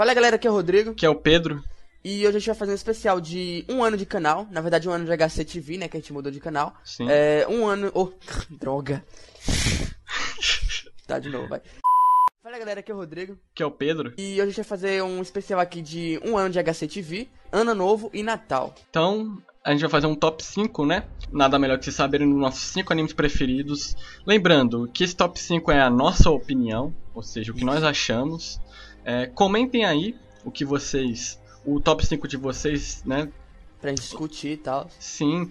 Fala galera, aqui é o Rodrigo. Que é o Pedro. E hoje a gente vai fazer um especial de um ano de canal. Na verdade, um ano de HCTV, né? Que a gente mudou de canal. Sim. É, um ano. Oh, droga. tá, de novo, vai. Fala galera, aqui é o Rodrigo. Que é o Pedro. E hoje a gente vai fazer um especial aqui de um ano de HCTV, Ano Novo e Natal. Então, a gente vai fazer um top 5, né? Nada melhor que vocês saberem dos nossos 5 animes preferidos. Lembrando que esse top 5 é a nossa opinião, ou seja, o que nós achamos. É, comentem aí o que vocês. O top 5 de vocês, né? Pra gente discutir e tal. Sim.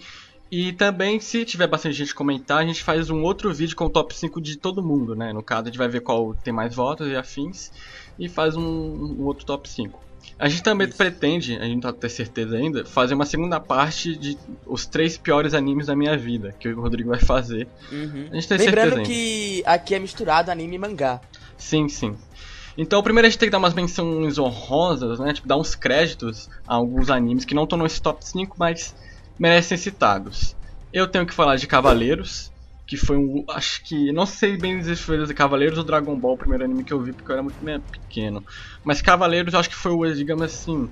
E também, se tiver bastante gente comentar, a gente faz um outro vídeo com o top 5 de todo mundo, né? No caso, a gente vai ver qual tem mais votos e afins. E faz um, um outro top 5. A gente também Isso. pretende, a gente não tá ter certeza ainda, fazer uma segunda parte de os três piores animes da minha vida, que o Rodrigo vai fazer. Uhum. A gente tem Lembrando certeza ainda. que aqui é misturado anime e mangá. Sim, sim. Então, primeiro a gente tem que dar umas menções honrosas, né? Tipo, dar uns créditos a alguns animes que não estão nesse top 5, mas merecem citados. Eu tenho que falar de Cavaleiros, que foi um. Acho que. Não sei bem dizer se foi de Cavaleiros ou Dragon Ball, o primeiro anime que eu vi, porque eu era muito meio pequeno. Mas Cavaleiros acho que foi o, digamos assim.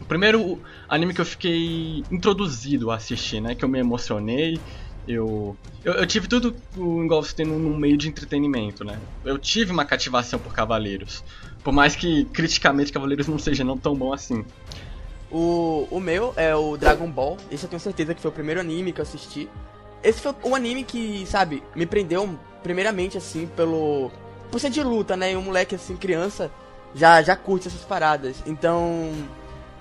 O primeiro anime que eu fiquei introduzido a assistir, né? Que eu me emocionei. Eu, eu, eu tive tudo o você tem no meio de entretenimento, né? Eu tive uma cativação por Cavaleiros. Por mais que criticamente Cavaleiros não seja não tão bom assim. O, o meu é o Dragon Ball. Esse eu tenho certeza que foi o primeiro anime que eu assisti. Esse foi o anime que, sabe, me prendeu primeiramente, assim, pelo. Por ser de luta, né? E um moleque, assim, criança, já, já curte essas paradas. Então.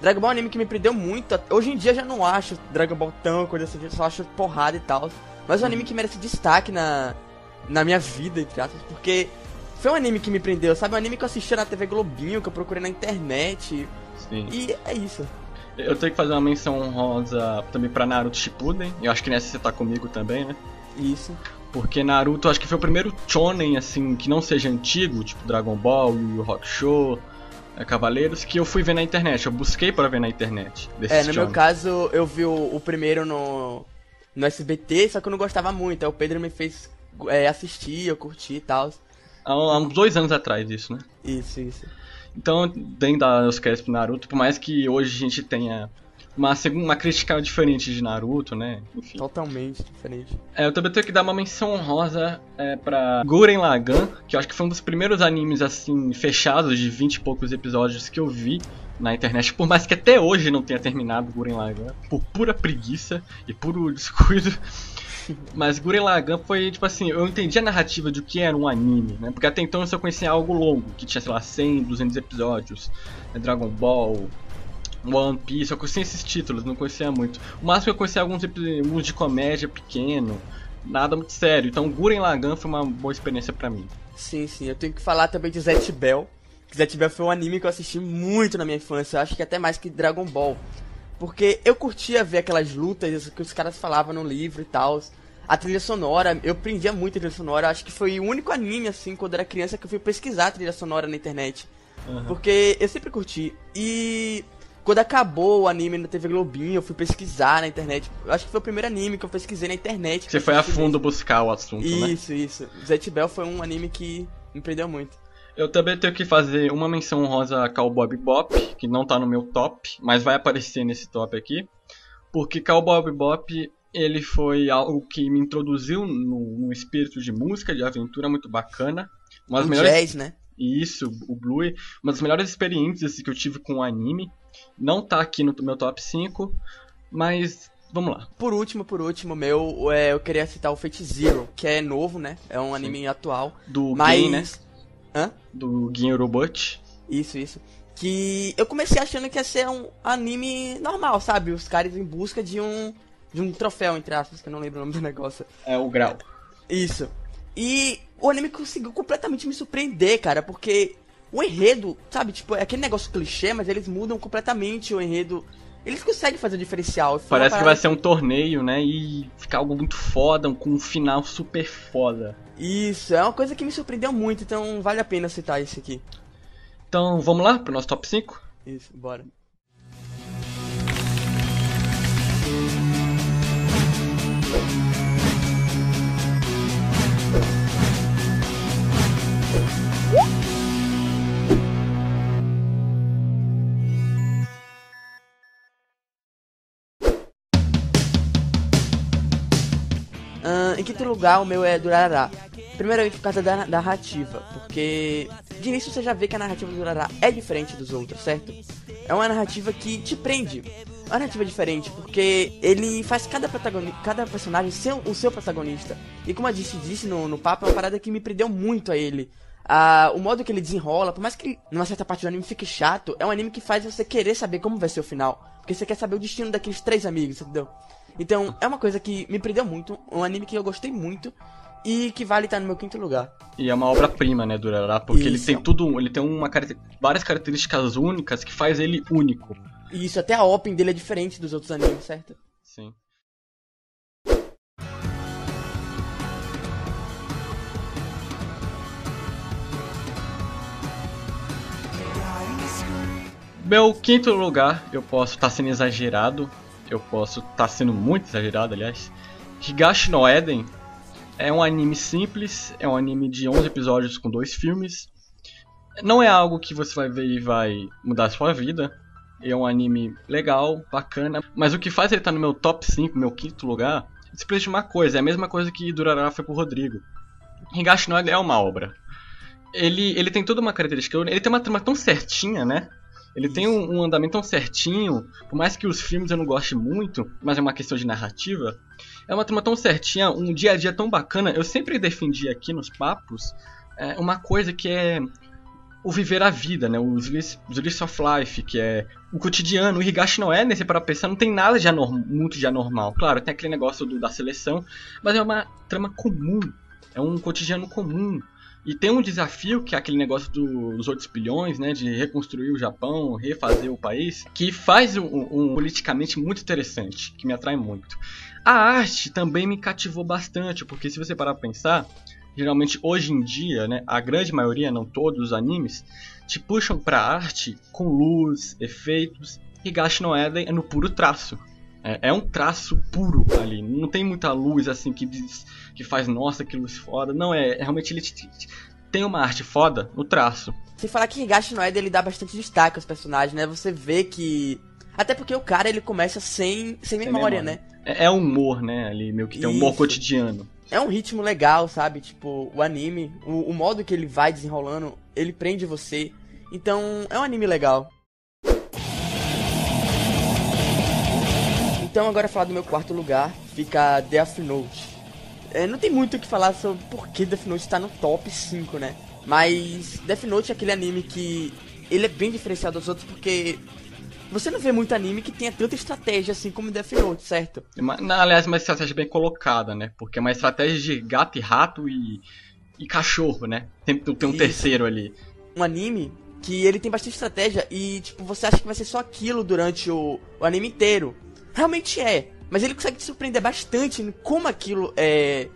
Dragon Ball é um anime que me prendeu muito. Hoje em dia já não acho Dragon Ball tão coisa assim, só acho porrada e tal. Mas é um anime que merece destaque na, na minha vida, entre aspas, porque foi um anime que me prendeu, sabe? Um anime que eu assistia na TV Globinho, que eu procurei na internet. Sim. E é isso. Eu tenho que fazer uma menção honrosa também pra Naruto Shippuden. Eu acho que nessa você tá comigo também, né? Isso. Porque Naruto acho que foi o primeiro shonen assim que não seja antigo, tipo Dragon Ball, Yu Yu Hakusho, é, Cavaleiros, que eu fui ver na internet. Eu busquei pra ver na internet. É, no meu caso, eu vi o, o primeiro no, no SBT, só que eu não gostava muito. Aí o Pedro me fez é, assistir, eu curti e tal. Há, há uns dois anos atrás isso, né? Isso, isso. Então, tem que dar os créditos pro Naruto, por mais que hoje a gente tenha uma, uma crítica diferente de Naruto, né? Enfim. Totalmente diferente. É, eu também tenho que dar uma menção honrosa é, pra Guren Lagann, que eu acho que foi um dos primeiros animes, assim, fechados de 20 e poucos episódios que eu vi na internet, por mais que até hoje não tenha terminado Guren Lagann, por pura preguiça e puro descuido. Mas Guren Lagann foi, tipo assim, eu entendi a narrativa de o que era um anime, né? Porque até então eu só conhecia algo longo, que tinha, sei lá, 100, 200 episódios, né? Dragon Ball, One Piece, eu conhecia esses títulos, não conhecia muito. O máximo que eu conhecia alguns epi- uns de comédia pequeno, nada muito sério. Então Guren Lagann foi uma boa experiência pra mim. Sim, sim. Eu tenho que falar também de Zet Bell. Zet Bell foi um anime que eu assisti muito na minha infância. Eu acho que até mais que Dragon Ball. Porque eu curtia ver aquelas lutas que os caras falavam no livro e tal. A trilha sonora, eu prendia muito a trilha sonora. Acho que foi o único anime, assim, quando era criança, que eu fui pesquisar a trilha sonora na internet. Porque eu sempre curti. E quando acabou o anime na TV Globinho, eu fui pesquisar na internet. Eu acho que foi o primeiro anime que eu pesquisei na internet. Você foi a fundo buscar o assunto, mesmo. né? Isso, isso. Zet Bell foi um anime que me prendeu muito. Eu também tenho que fazer uma menção honrosa a Cowboy Bebop, que não tá no meu top, mas vai aparecer nesse top aqui. Porque Cowboy Bebop, ele foi algo que me introduziu no, no espírito de música, de aventura muito bacana. Uma das o melhores jazz, né? Isso, o Blue, uma das melhores experiências que eu tive com o anime. Não tá aqui no meu top 5, mas vamos lá. Por último, por último, meu, é, eu queria citar o Fate Zero, que é novo, né? É um anime atual. Do mas. Gin, né? Hã? Do Gin Robot. Isso, isso. Que eu comecei achando que ia ser um anime normal, sabe? Os caras em busca de um. de um troféu, entre aspas, que eu não lembro o nome do negócio. É o Grau. Isso. E o anime conseguiu completamente me surpreender, cara, porque o enredo, sabe, tipo, é aquele negócio clichê, mas eles mudam completamente o enredo. Eles conseguem fazer o diferencial. Uma Parece que vai ser um torneio, né? E ficar algo muito foda, com um final super foda. Isso, é uma coisa que me surpreendeu muito, então vale a pena citar isso aqui. Então vamos lá pro nosso top 5? Isso, bora. Quinto lugar, o meu é Durará. Primeiramente por causa da narrativa, porque de início você já vê que a narrativa do Durará é diferente dos outros, certo? É uma narrativa que te prende. É uma narrativa diferente, porque ele faz cada, protagonista, cada personagem ser o seu protagonista. E como a gente disse no, no papo, é uma parada que me prendeu muito a ele. Ah, o modo que ele desenrola, por mais que numa certa parte do anime fique chato, é um anime que faz você querer saber como vai ser o final. Porque você quer saber o destino daqueles três amigos, entendeu? Então, é uma coisa que me prendeu muito, um anime que eu gostei muito e que vale estar no meu quinto lugar. E é uma obra-prima, né, do porque Isso. ele tem tudo, ele tem uma várias características únicas que faz ele único. Isso, até a open dele é diferente dos outros animes, certo? Sim. Meu quinto lugar, eu posso estar tá sendo exagerado, eu posso estar tá sendo muito exagerado, aliás. Higashi no Eden é um anime simples, é um anime de 11 episódios com dois filmes. Não é algo que você vai ver e vai mudar a sua vida. É um anime legal, bacana, mas o que faz ele estar tá no meu top 5, meu quinto lugar, é simplesmente uma coisa, é a mesma coisa que Durarara foi pro Rodrigo. Higashi no Eden é uma obra. Ele, ele tem toda uma característica, ele tem uma trama tão certinha, né? Ele tem um, um, andamento tão certinho, por mais que os filmes eu não goste muito, mas é uma questão de narrativa. É uma trama tão certinha, um dia a dia tão bacana. Eu sempre defendi aqui nos papos é, uma coisa que é o viver a vida, né? O Slice of Life, que é o cotidiano. O Higashi não é, nesse para pensar, não tem nada de muito de anormal. Claro, tem aquele negócio do, da seleção, mas é uma trama comum. É um cotidiano comum. E tem um desafio, que é aquele negócio dos 8 bilhões, né? De reconstruir o Japão, refazer o país, que faz um, um politicamente muito interessante, que me atrai muito. A arte também me cativou bastante, porque se você parar pra pensar, geralmente hoje em dia, né, a grande maioria, não todos os animes, te puxam pra arte com luz, efeitos, e Gash no Eden é no puro traço. É, é, um traço puro ali, não tem muita luz assim que diz que faz, nossa, que luz foda. Não, é, é realmente ele tem uma arte foda no traço. Sem falar que Higashi no Eden ele dá bastante destaque aos personagens, né? Você vê que. Até porque o cara ele começa sem, sem, sem memória, memória, né? É, é humor, né? Ali meio que tem um humor cotidiano. É um ritmo legal, sabe? Tipo, o anime, o, o modo que ele vai desenrolando, ele prende você. Então, é um anime legal. Então, agora falar do meu quarto lugar, fica Death Note. É, não tem muito o que falar sobre por que Death Note está no top 5, né? Mas Death Note é aquele anime que ele é bem diferenciado dos outros porque você não vê muito anime que tenha tanta estratégia assim como Death Note, certo? Uma, aliás, uma estratégia bem colocada, né? Porque é uma estratégia de gato e rato e, e cachorro, né? Tem, tem um Isso. terceiro ali. Um anime que ele tem bastante estratégia e, tipo, você acha que vai ser só aquilo durante o, o anime inteiro. Realmente é. Mas ele consegue te surpreender bastante em como aquilo é.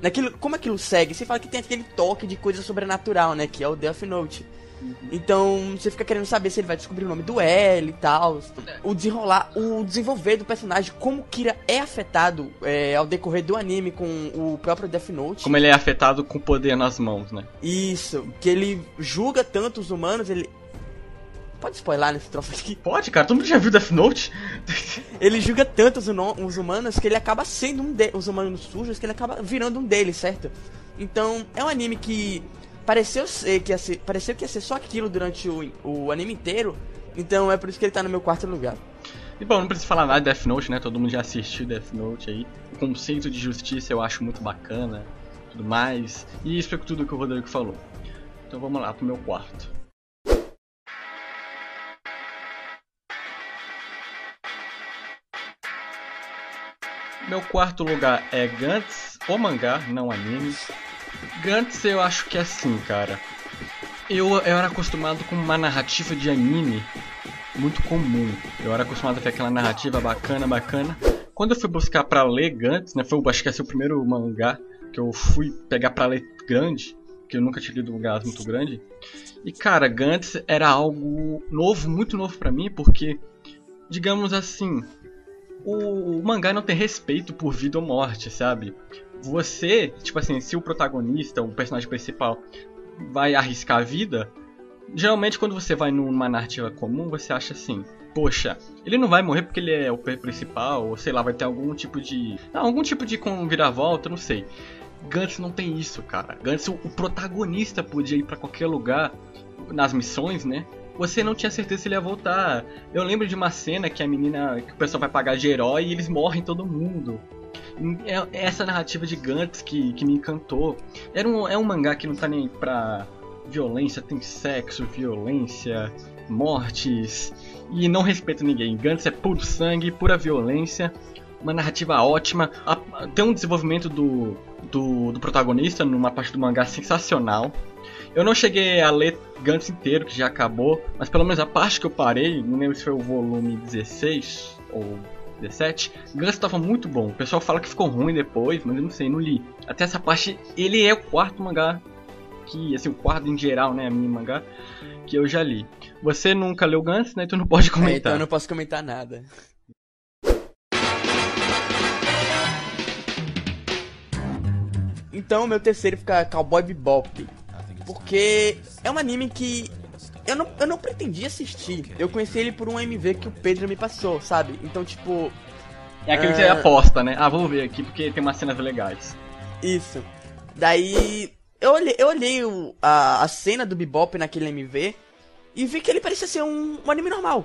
Naquilo, como aquilo segue. Você fala que tem aquele toque de coisa sobrenatural, né? Que é o Death Note. Uhum. Então você fica querendo saber se ele vai descobrir o nome do L e tal. O desenrolar, o desenvolver do personagem, como Kira é afetado é, ao decorrer do anime com o próprio Death Note. Como ele é afetado com o poder nas mãos, né? Isso, que ele julga tanto os humanos, ele Pode spoiler nesse troço aqui? Pode, cara. Todo mundo já viu Death Note? ele julga tanto os, os humanos que ele acaba sendo um deles. Os humanos sujos que ele acaba virando um deles, certo? Então, é um anime que pareceu ser que ia ser, pareceu que ia ser só aquilo durante o, o anime inteiro. Então é por isso que ele tá no meu quarto lugar. E bom, não preciso falar nada de Death Note, né? Todo mundo já assistiu Death Note aí. O conceito de justiça eu acho muito bacana, tudo mais. E isso é tudo que o Rodrigo falou. Então vamos lá pro meu quarto. Meu quarto lugar é Gantz, o mangá, não anime. Gantz eu acho que é assim, cara. Eu, eu era acostumado com uma narrativa de anime muito comum. Eu era acostumado ver aquela narrativa bacana, bacana. Quando eu fui buscar pra ler Gantz, né, foi acho que esse é o primeiro mangá que eu fui pegar pra ler grande, que eu nunca tinha lido um mangá muito grande. E cara, Gantz era algo novo, muito novo para mim, porque digamos assim, o, o mangá não tem respeito por vida ou morte, sabe? Você, tipo assim, se o protagonista, o personagem principal, vai arriscar a vida, Geralmente, quando você vai numa narrativa comum, você acha assim: poxa, ele não vai morrer porque ele é o principal, ou sei lá, vai ter algum tipo de. Não, algum tipo de viravolta, não sei. Gantz não tem isso, cara. Gantz, o, protagonista podia ir para qualquer lugar nas missões, né? Você não tinha certeza se ele ia voltar. Eu lembro de uma cena que a menina, que o pessoal vai pagar de herói e eles morrem todo mundo. É, é essa narrativa de Gantz que, que me encantou. Era um, é um mangá que não tá nem pra violência, tem sexo, violência, mortes e não respeita ninguém. Gantz é puro sangue, pura violência, uma narrativa ótima, tem um desenvolvimento do, do, do protagonista numa parte do mangá sensacional. Eu não cheguei a ler Gantz inteiro, que já acabou, mas pelo menos a parte que eu parei, não lembro se foi o volume 16 ou 17, Gantz estava muito bom. O pessoal fala que ficou ruim depois, mas eu não sei, não li. Até essa parte, ele é o quarto mangá que, assim, o quarto em geral, né, a mini mangá, que eu já li. Você nunca leu Gantz, né, então não pode comentar. É, então eu não posso comentar nada. Então, meu terceiro fica Cowboy Bebop. Porque é um anime que eu não, eu não pretendia assistir. Eu conheci ele por um MV que o Pedro me passou, sabe? Então, tipo. É aquele uh... que você aposta, né? Ah, vou ver aqui porque tem umas cenas legais. Isso. Daí. Eu olhei, eu olhei o, a, a cena do Bebop naquele MV e vi que ele parecia ser um, um anime normal,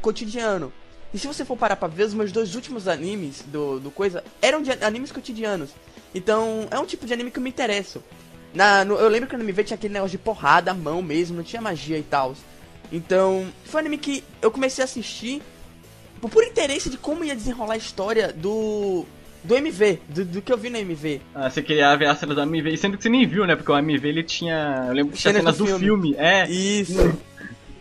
cotidiano. E se você for parar pra ver, os meus dois últimos animes do, do coisa eram de animes cotidianos. Então, é um tipo de anime que eu me interesso. Na, no, eu lembro que no anime tinha aquele negócio de porrada, mão mesmo, não tinha magia e tal. Então, foi um anime que eu comecei a assistir por, por interesse de como ia desenrolar a história do. Do MV, do, do que eu vi no MV. Ah, você queria ver a cena do MV, sendo que você nem viu, né? Porque o MV ele tinha. Eu lembro que tinha cenas, do, do filme. filme. É. Isso.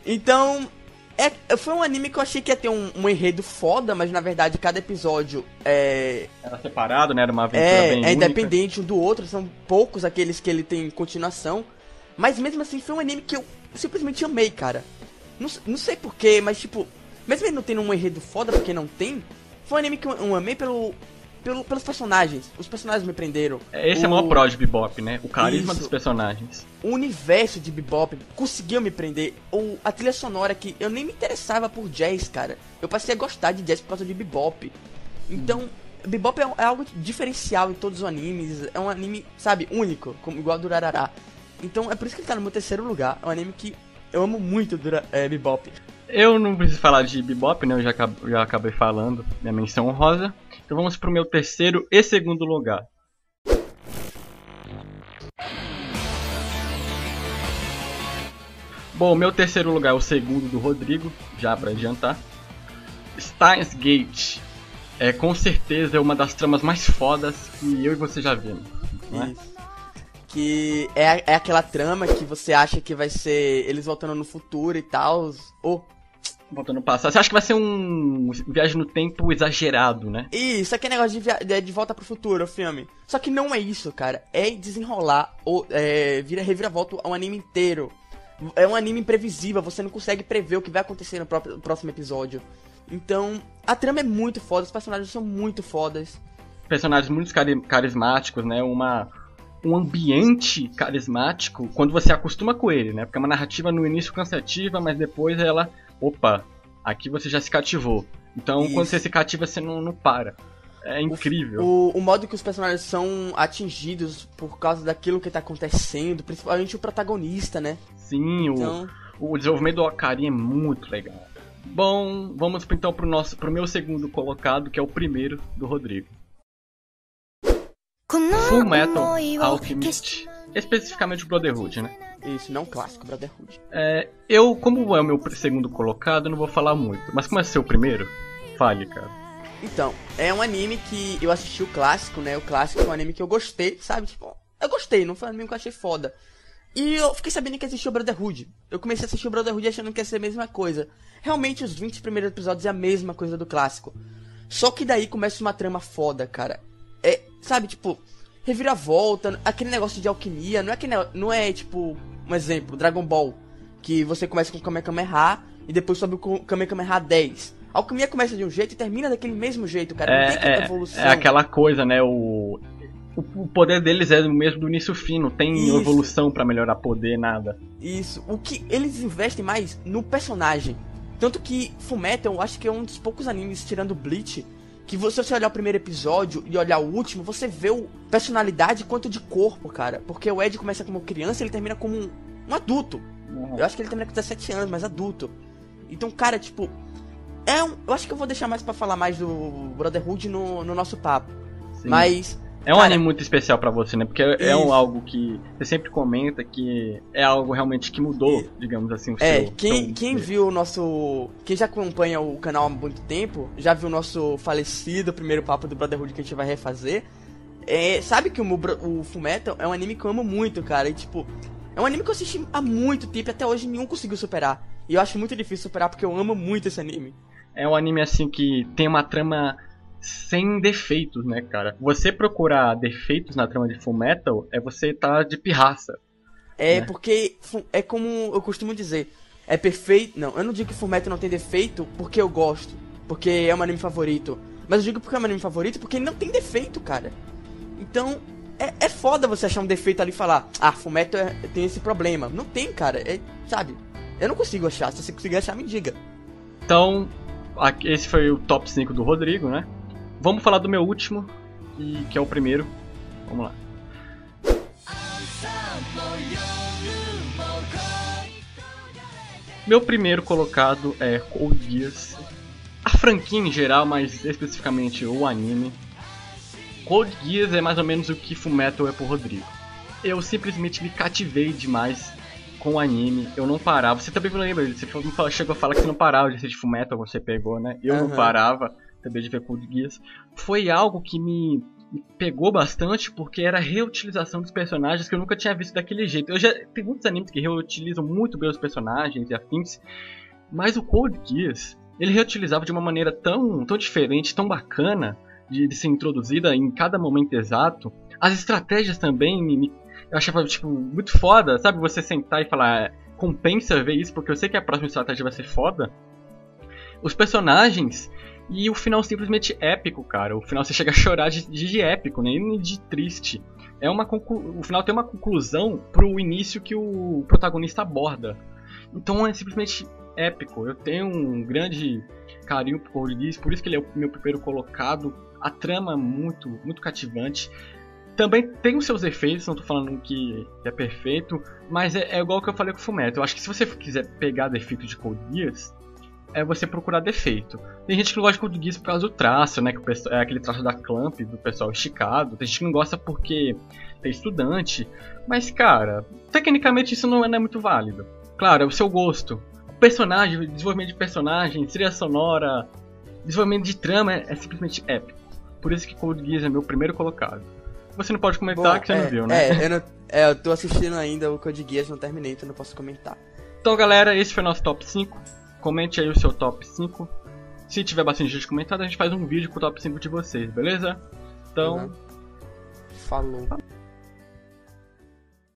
então, é, foi um anime que eu achei que ia ter um, um, enredo foda, mas na verdade cada episódio é. Era separado, né? Era uma aventura é, bem É independente um do outro, são poucos aqueles que ele tem continuação. Mas mesmo assim foi um anime que eu simplesmente amei, cara. Não, não sei porquê, mas tipo, mesmo ele não tendo um enredo foda, porque não tem, foi um anime que eu, eu amei pelo, pelo, pelos personagens. Os personagens me prenderam. É, esse o... é o maior pró de Bebop, né? O carisma Isso. dos personagens. O universo de Bebop conseguiu me prender. Ou a trilha sonora que eu nem me interessava por jazz, cara. Eu passei a gostar de jazz por causa de Bebop. Então, hum. Bebop é, é, algo diferencial em todos os animes. É um anime, sabe, único, como igual a Durarará. Então é por isso que ele tá no meu terceiro lugar. É um anime que eu amo muito Dura, é, Bebop. Eu não preciso falar de Bebop, né? Eu já, já acabei falando. Minha menção honrosa. Então vamos pro meu terceiro e segundo lugar. Bom, meu terceiro lugar é o segundo do Rodrigo, já para adiantar. Steins Gate é com certeza uma das tramas mais fodas que eu e você já vimos. Né? Isso. Que é, é aquela trama que você acha que vai ser eles voltando no futuro e tal, ou Voltando no passado. Você acha que vai ser um viagem no tempo exagerado, né? Isso, aquele negócio de, via... de volta pro futuro, o filme. Só que não é isso, cara. É desenrolar ou é, vira reviravolta um anime inteiro. É um anime imprevisível, você não consegue prever o que vai acontecer no, próprio, no próximo episódio. Então, a trama é muito foda, os personagens são muito fodas. Personagens muito carismáticos, né? Uma, um ambiente carismático quando você acostuma com ele, né? Porque é uma narrativa no início cansativa, mas depois ela opa, aqui você já se cativou. Então Isso. quando você se cativa, você não, não para. É incrível. O, o, o, modo que os personagens são atingidos por causa daquilo que tá acontecendo, principalmente o protagonista, né? Sim, então... o, o desenvolvimento do Okari é muito legal. Bom, vamos então pro, nosso, pro meu segundo colocado, que é o primeiro do Rodrigo. Full Metal Alchemist. Especificamente o Brotherhood, né? Isso, não clássico, Brotherhood. É, eu, como é o meu segundo colocado, não vou falar muito. Mas como é seu primeiro, fale, cara. Então, é um anime que eu assisti o clássico, né? O clássico é um anime que eu gostei, sabe? Tipo, eu gostei, não foi um anime que eu achei foda. E eu fiquei sabendo que existia o Brotherhood. Eu comecei a assistir o Brotherhood achando que ia ser a mesma coisa. Realmente, os 20 primeiros episódios é a mesma coisa do clássico. Só que daí começa uma trama foda, cara. É, sabe, tipo, reviravolta, aquele negócio de alquimia, não é que não é tipo um exemplo, Dragon Ball, que você começa com o Kamehameha e depois sobe o Kamehameha 10. A alquimia começa de um jeito e termina daquele mesmo jeito, cara. É, não tem é, evolução. É aquela coisa, né? O o poder deles é o mesmo do início fino, tem Isso. evolução pra melhorar poder, nada. Isso. O que eles investem mais no personagem. Tanto que Fullmetal, eu acho que é um dos poucos animes, tirando Bleach, que você, se você olhar o primeiro episódio e olhar o último, você vê o personalidade quanto de corpo, cara. Porque o Ed começa como criança e ele termina como um, um adulto. Eu acho que ele termina com 17 anos, mas adulto. Então, cara, tipo. É um, eu acho que eu vou deixar mais pra falar mais do Brotherhood no, no nosso papo. Sim. Mas. É um Cara, anime muito especial pra você, né? Porque é um, Isso. algo que você sempre comenta que é algo realmente que mudou, digamos assim, o É, seu. quem, quem viu o nosso. Quem já acompanha o canal há muito tempo, já viu o nosso falecido primeiro papo do Brotherhood que a gente vai refazer. É, sabe que o, o Fullmetal é um anime que eu amo muito, cara. E tipo, é um anime que eu assisti há muito tempo e até hoje nenhum conseguiu superar. E eu acho muito difícil superar porque eu amo muito esse anime. É um anime assim que tem uma trama sem defeitos, né, cara? Você procurar defeitos na trama de Fullmetal é você tá de pirraça. É Né? porque é como eu costumo dizer, é perfeito. Não, eu não digo que Fullmetal não tem defeito porque eu gosto, porque é um anime favorito. Mas eu digo porque é um anime favorito porque ele não tem defeito, cara. Então, é, é foda você achar um defeito ali e falar, ah, Fullmetal é- tem esse problema. Não tem, cara. É, sabe? Eu não consigo achar. Se você conseguir achar, me diga. Então, esse foi o top 5 do Rodrigo, né? Vamos falar do meu último, e, que é o primeiro. Vamos lá. Meu primeiro colocado é Code Geass. A franquia em geral, mas especificamente o anime. Code Geass é mais ou menos o que Fullmetal é pro Rodrigo. Eu simplesmente me cativei demais com o anime, eu não parava. Você também lembra, você chegou a falar que você não parava de assistir Fullmetal, você pegou, né? Eu não Aham. parava também de ver Geass. Foi algo que me, me pegou bastante porque era a reutilização dos personagens que eu nunca tinha visto daquele jeito. Eu já tem muitos animes que reutilizam muito bem os personagens e afins, mas o Code Geass, ele reutilizava de uma maneira tão, tão diferente, tão bacana de, de ser introduzida em cada momento exato. As estratégias também me, me- eu achava tipo muito foda, sabe? Você sentar e falar, "É, compensa ver isso porque eu sei que a próxima estratégia vai ser foda. Os personagens e o final simplesmente épico, cara. O final você chega a chorar de, de, épico, nem de triste. É uma conclu... O final tem uma conclusão pro início que o protagonista aborda. Então é simplesmente épico. Eu tenho um grande carinho por Geass, por isso que ele é o meu primeiro colocado. A trama é muito, muito cativante. Também tem os seus efeitos, não tô falando que é perfeito, mas é, é igual que eu falei com o Fumeto. Eu acho que se você quiser pegar defeito de Code Geass, é você procurar defeito. Tem gente que não gosta de Code por causa do traço, né? Que o pessoal- é aquele traço da Clamp, do pessoal esticado. Tem gente que não gosta porque é estudante. Mas, cara, tecnicamente isso não é, não é muito válido. Claro, é o seu gosto. Personagem, desenvolvimento de personagem, trilha sonora, desenvolvimento de trama é, é simplesmente épico. Por isso que Code Geass é meu primeiro colocado. Você não pode comentar Bom, que você é, não viu, né? É eu, não, é, eu tô assistindo ainda o Code Geass, não terminei, então não posso comentar. Então, galera, esse foi nosso top 5. Comente aí o seu top 5. Se tiver bastante gente comentando, a gente faz um vídeo com o top 5 de vocês, beleza? Então, Uhum. Falou.